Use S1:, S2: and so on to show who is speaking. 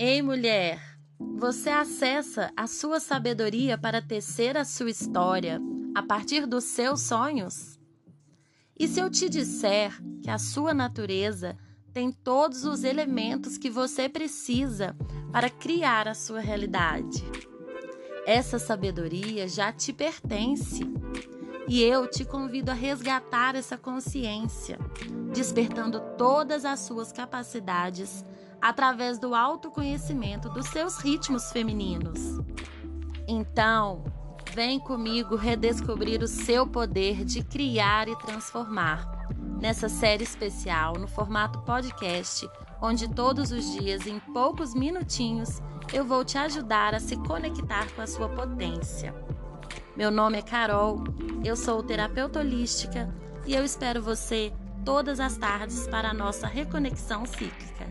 S1: Ei, mulher, você acessa a sua sabedoria para tecer a sua história a partir dos seus sonhos? E se eu te disser que a sua natureza tem todos os elementos que você precisa para criar a sua realidade? Essa sabedoria já te pertence. E eu te convido a resgatar essa consciência, despertando todas as suas capacidades através do autoconhecimento dos seus ritmos femininos. Então, vem comigo redescobrir o seu poder de criar e transformar nessa série especial no formato podcast, onde todos os dias, em poucos minutinhos, eu vou te ajudar a se conectar com a sua potência. Meu nome é Carol, eu sou terapeuta holística e eu espero você todas as tardes para a nossa reconexão cíclica.